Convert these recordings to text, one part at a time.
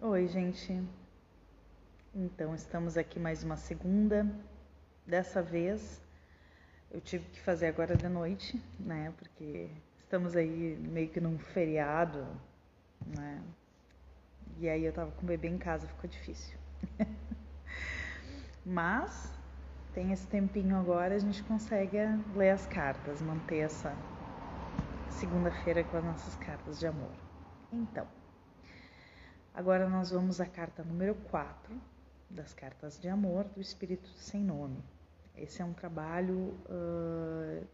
Oi, gente. Então, estamos aqui mais uma segunda. Dessa vez, eu tive que fazer agora de noite, né? Porque estamos aí meio que num feriado, né? E aí eu tava com o bebê em casa, ficou difícil. Mas tem esse tempinho agora, a gente consegue ler as cartas, manter essa segunda-feira com as nossas cartas de amor. Então, Agora nós vamos à carta número 4 das cartas de amor do Espírito Sem Nome. Esse é um trabalho uh,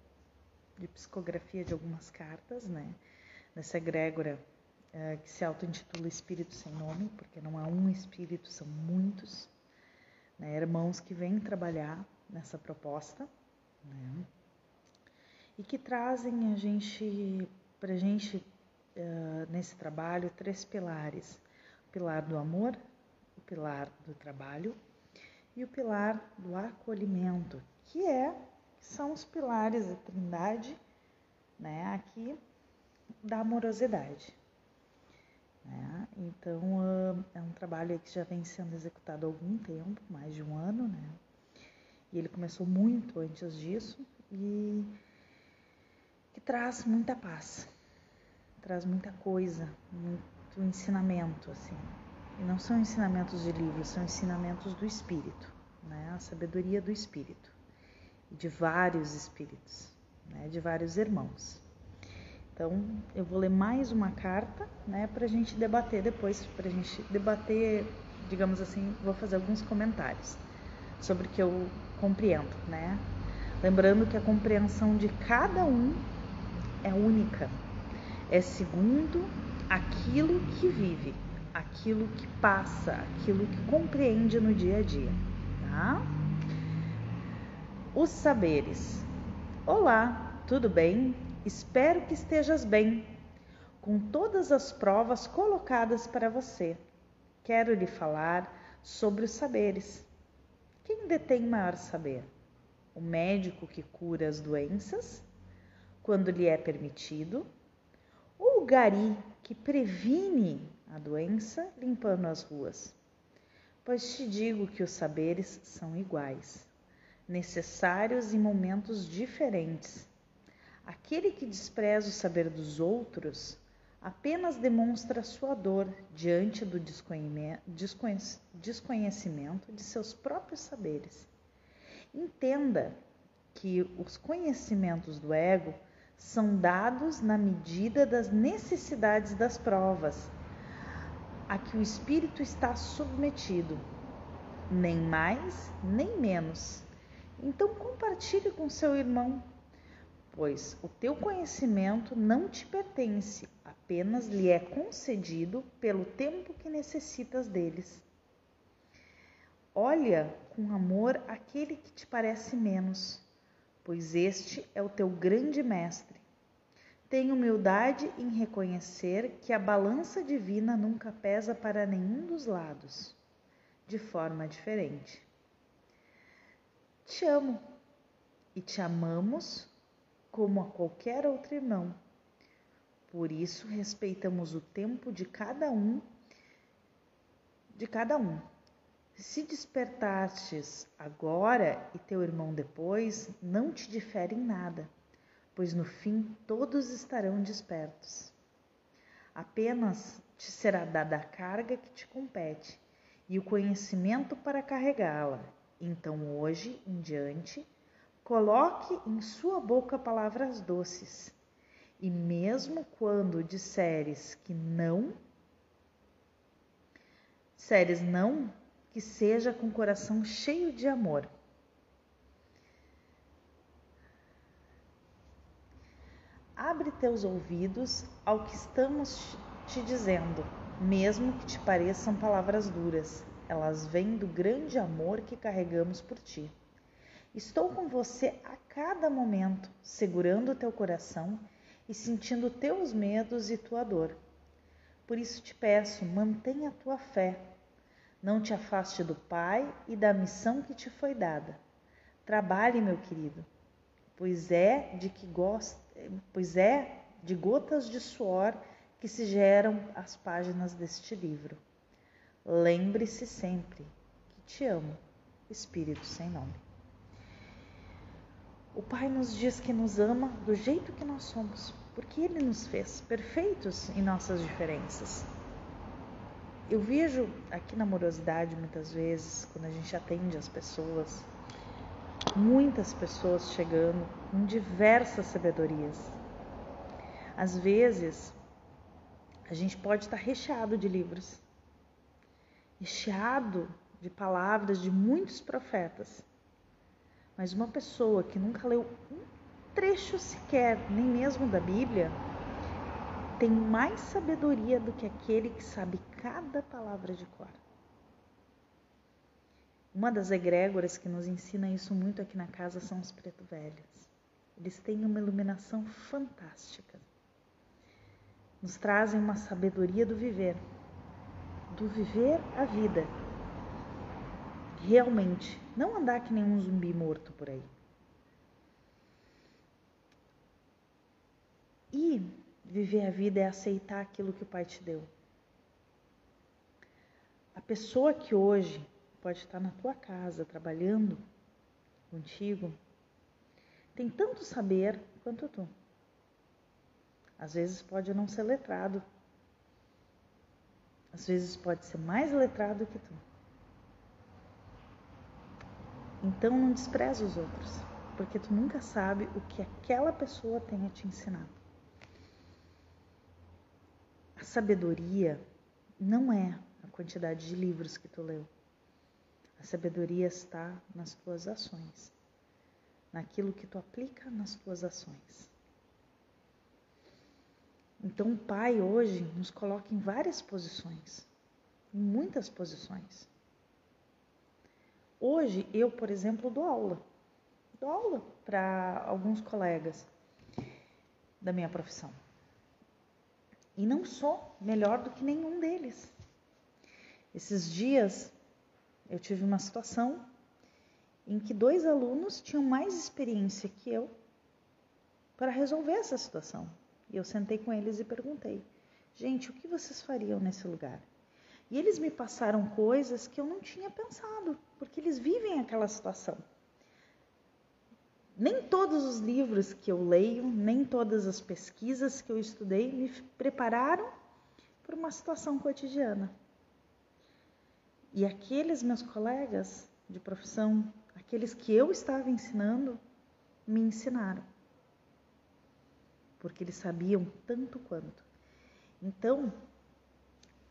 de psicografia de algumas cartas, né? Nessa egrégora uh, que se auto-intitula Espírito Sem Nome, porque não há um espírito, são muitos. Né? Irmãos que vêm trabalhar nessa proposta, né? E que trazem a gente, pra gente, uh, nesse trabalho, três pilares pilar do amor, o pilar do trabalho e o pilar do acolhimento, que é são os pilares da Trindade, né, aqui da amorosidade. Né? Então é um trabalho que já vem sendo executado há algum tempo, mais de um ano, né? E ele começou muito antes disso e que traz muita paz, traz muita coisa, muito do ensinamento, assim. E não são ensinamentos de livros, são ensinamentos do Espírito, né? A sabedoria do Espírito, de vários espíritos, né? De vários irmãos. Então, eu vou ler mais uma carta, né? Para a gente debater depois, para a gente debater, digamos assim, vou fazer alguns comentários sobre o que eu compreendo, né? Lembrando que a compreensão de cada um é única, é segundo aquilo que vive, aquilo que passa, aquilo que compreende no dia a dia, tá? Os saberes. Olá, tudo bem? Espero que estejas bem. Com todas as provas colocadas para você, quero lhe falar sobre os saberes. Quem detém maior saber? O médico que cura as doenças, quando lhe é permitido, ou o gari que previne a doença limpando as ruas. Pois te digo que os saberes são iguais, necessários em momentos diferentes. Aquele que despreza o saber dos outros apenas demonstra sua dor diante do desconhecimento de seus próprios saberes. Entenda que os conhecimentos do ego são dados na medida das necessidades das provas a que o espírito está submetido, nem mais nem menos. Então compartilhe com seu irmão, pois o teu conhecimento não te pertence, apenas lhe é concedido pelo tempo que necessitas deles. Olha com amor aquele que te parece menos pois este é o teu grande mestre. Tenha humildade em reconhecer que a balança divina nunca pesa para nenhum dos lados, de forma diferente. Te amo e te amamos como a qualquer outro irmão. Por isso respeitamos o tempo de cada um, de cada um, se despertastes agora e teu irmão depois, não te difere em nada, pois no fim todos estarão despertos. Apenas te será dada a carga que te compete e o conhecimento para carregá-la. Então, hoje em diante, coloque em sua boca palavras doces, e mesmo quando disseres que não, disseres não, que seja com o coração cheio de amor. Abre teus ouvidos ao que estamos te dizendo, mesmo que te pareçam palavras duras. Elas vêm do grande amor que carregamos por ti. Estou com você a cada momento, segurando teu coração e sentindo teus medos e tua dor. Por isso te peço, mantenha a tua fé, não te afaste do Pai e da missão que te foi dada. Trabalhe, meu querido, pois é de que gosta, pois é de gotas de suor que se geram as páginas deste livro. lembre-se sempre que te amo, Espírito sem nome. O Pai nos diz que nos ama do jeito que nós somos, porque Ele nos fez perfeitos em nossas diferenças. Eu vejo aqui na morosidade muitas vezes, quando a gente atende as pessoas, muitas pessoas chegando com diversas sabedorias. Às vezes, a gente pode estar recheado de livros, recheado de palavras de muitos profetas, mas uma pessoa que nunca leu um trecho sequer, nem mesmo da Bíblia, tem mais sabedoria do que aquele que sabe cada palavra de cor. Uma das egrégoras que nos ensina isso muito aqui na casa são os preto velhos. Eles têm uma iluminação fantástica. Nos trazem uma sabedoria do viver, do viver a vida. Realmente, não andar que nem um zumbi morto por aí. E viver a vida é aceitar aquilo que o Pai te deu. A pessoa que hoje pode estar na tua casa trabalhando contigo tem tanto saber quanto tu. Às vezes pode não ser letrado. Às vezes pode ser mais letrado que tu. Então não despreza os outros, porque tu nunca sabe o que aquela pessoa tem a te ensinar. Sabedoria não é a quantidade de livros que tu leu. A sabedoria está nas tuas ações, naquilo que tu aplica nas tuas ações. Então, o Pai hoje nos coloca em várias posições, em muitas posições. Hoje, eu, por exemplo, dou aula. Dou aula para alguns colegas da minha profissão. E não sou melhor do que nenhum deles. Esses dias eu tive uma situação em que dois alunos tinham mais experiência que eu para resolver essa situação. E eu sentei com eles e perguntei: gente, o que vocês fariam nesse lugar? E eles me passaram coisas que eu não tinha pensado, porque eles vivem aquela situação. Nem todos os livros que eu leio, nem todas as pesquisas que eu estudei me prepararam para uma situação cotidiana. E aqueles meus colegas de profissão, aqueles que eu estava ensinando, me ensinaram. Porque eles sabiam tanto quanto. Então,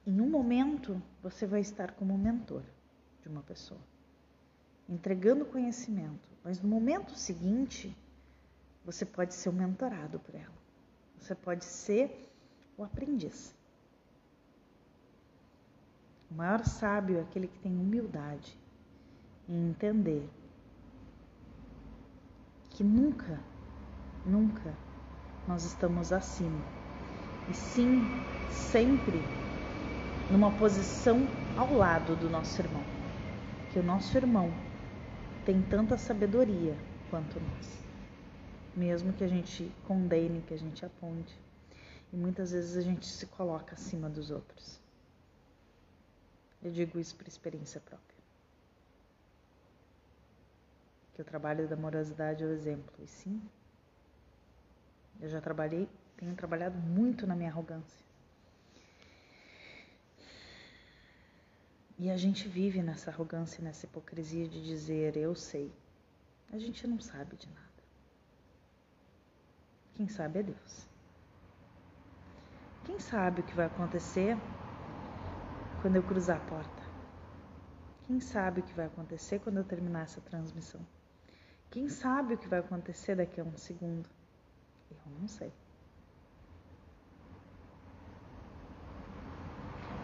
em um momento, você vai estar como mentor de uma pessoa entregando conhecimento, mas no momento seguinte, você pode ser o mentorado por ela. Você pode ser o aprendiz. O maior sábio é aquele que tem humildade em entender que nunca, nunca nós estamos acima. E sim, sempre numa posição ao lado do nosso irmão. Que o nosso irmão tem tanta sabedoria quanto nós. Mesmo que a gente condene, que a gente aponte. E muitas vezes a gente se coloca acima dos outros. Eu digo isso por experiência própria. Que o trabalho da amorosidade é o exemplo. E sim, eu já trabalhei, tenho trabalhado muito na minha arrogância. E a gente vive nessa arrogância, nessa hipocrisia de dizer eu sei. A gente não sabe de nada. Quem sabe é Deus. Quem sabe o que vai acontecer quando eu cruzar a porta? Quem sabe o que vai acontecer quando eu terminar essa transmissão? Quem sabe o que vai acontecer daqui a um segundo? Eu não sei.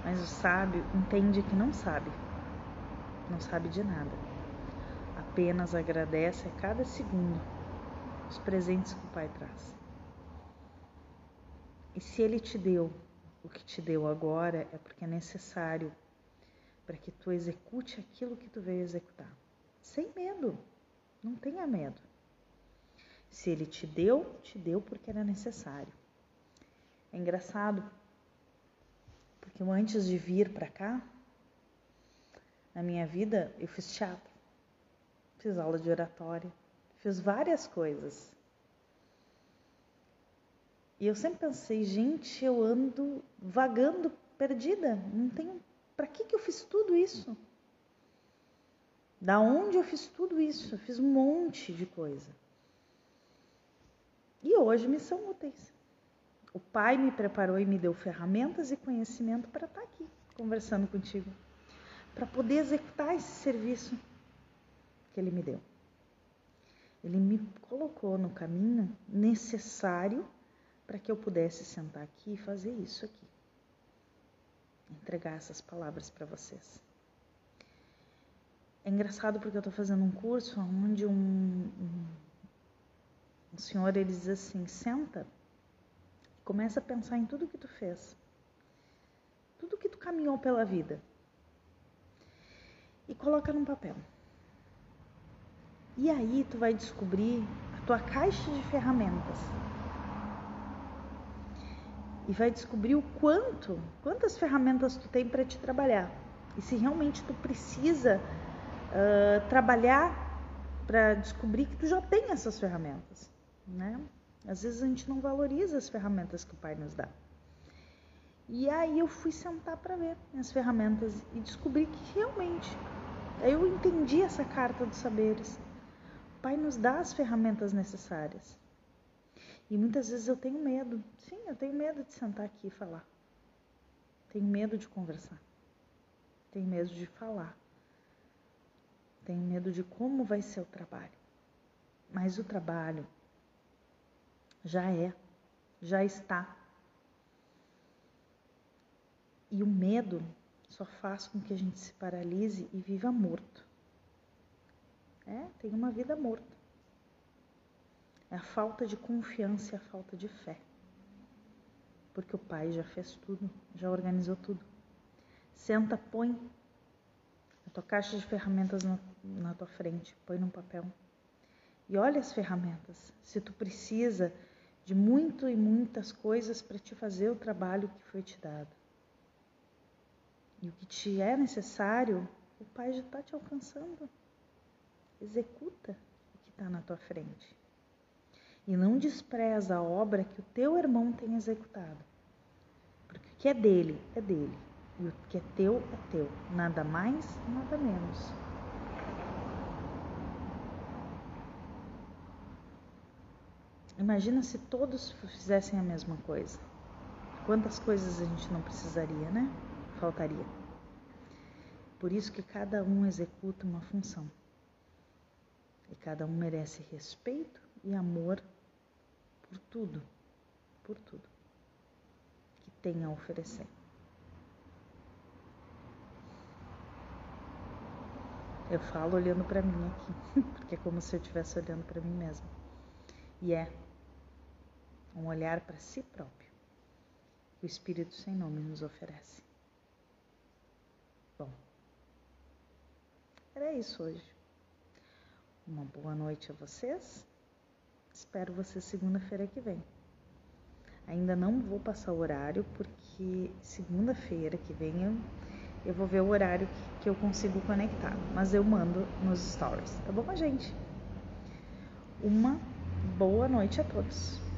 Mas o sábio entende que não sabe, não sabe de nada. Apenas agradece a cada segundo os presentes que o Pai traz. E se Ele te deu o que te deu agora, é porque é necessário para que tu execute aquilo que tu veio executar. Sem medo, não tenha medo. Se Ele te deu, te deu porque era necessário. É engraçado porque eu, antes de vir para cá, na minha vida, eu fiz teatro, fiz aula de oratória, fiz várias coisas. E eu sempre pensei, gente, eu ando vagando, perdida, não tenho. Para que, que eu fiz tudo isso? Da onde eu fiz tudo isso? Eu fiz um monte de coisa. E hoje me são úteis. O Pai me preparou e me deu ferramentas e conhecimento para estar aqui conversando contigo, para poder executar esse serviço que Ele me deu. Ele me colocou no caminho necessário para que eu pudesse sentar aqui e fazer isso aqui. Entregar essas palavras para vocês. É engraçado porque eu estou fazendo um curso onde um, um, um senhor ele diz assim: senta, começa a pensar em tudo que tu fez, tudo que tu caminhou pela vida e coloca num papel. E aí tu vai descobrir a tua caixa de ferramentas e vai descobrir o quanto, quantas ferramentas tu tem para te trabalhar e se realmente tu precisa uh, trabalhar para descobrir que tu já tem essas ferramentas, né? Às vezes a gente não valoriza as ferramentas que o Pai nos dá. E aí eu fui sentar para ver as ferramentas e descobri que realmente eu entendi essa carta dos saberes. O Pai nos dá as ferramentas necessárias. E muitas vezes eu tenho medo. Sim, eu tenho medo de sentar aqui e falar. Tenho medo de conversar. Tenho medo de falar. Tenho medo de como vai ser o trabalho. Mas o trabalho já é, já está. E o medo só faz com que a gente se paralise e viva morto. É, tem uma vida morta. É a falta de confiança e a falta de fé. Porque o Pai já fez tudo, já organizou tudo. Senta, põe a tua caixa de ferramentas na, na tua frente, põe num papel. E olha as ferramentas. Se tu precisa de muito e muitas coisas para te fazer o trabalho que foi te dado. E o que te é necessário, o Pai já está te alcançando. Executa o que está na tua frente e não despreza a obra que o teu irmão tem executado. Porque o que é dele, é dele, e o que é teu, é teu, nada mais, nada menos. Imagina se todos fizessem a mesma coisa. Quantas coisas a gente não precisaria, né? Faltaria. Por isso que cada um executa uma função. E cada um merece respeito e amor por tudo, por tudo que tem a oferecer. Eu falo olhando para mim aqui, porque é como se eu estivesse olhando para mim mesma. E é um olhar para si próprio o Espírito sem nome nos oferece. Bom, era isso hoje. Uma boa noite a vocês Espero você segunda-feira que vem. Ainda não vou passar o horário porque segunda-feira que vem eu, eu, vou ver o horário que, que eu consigo conectar, mas eu mando nos stories, tá bom, gente? Uma boa noite a todos.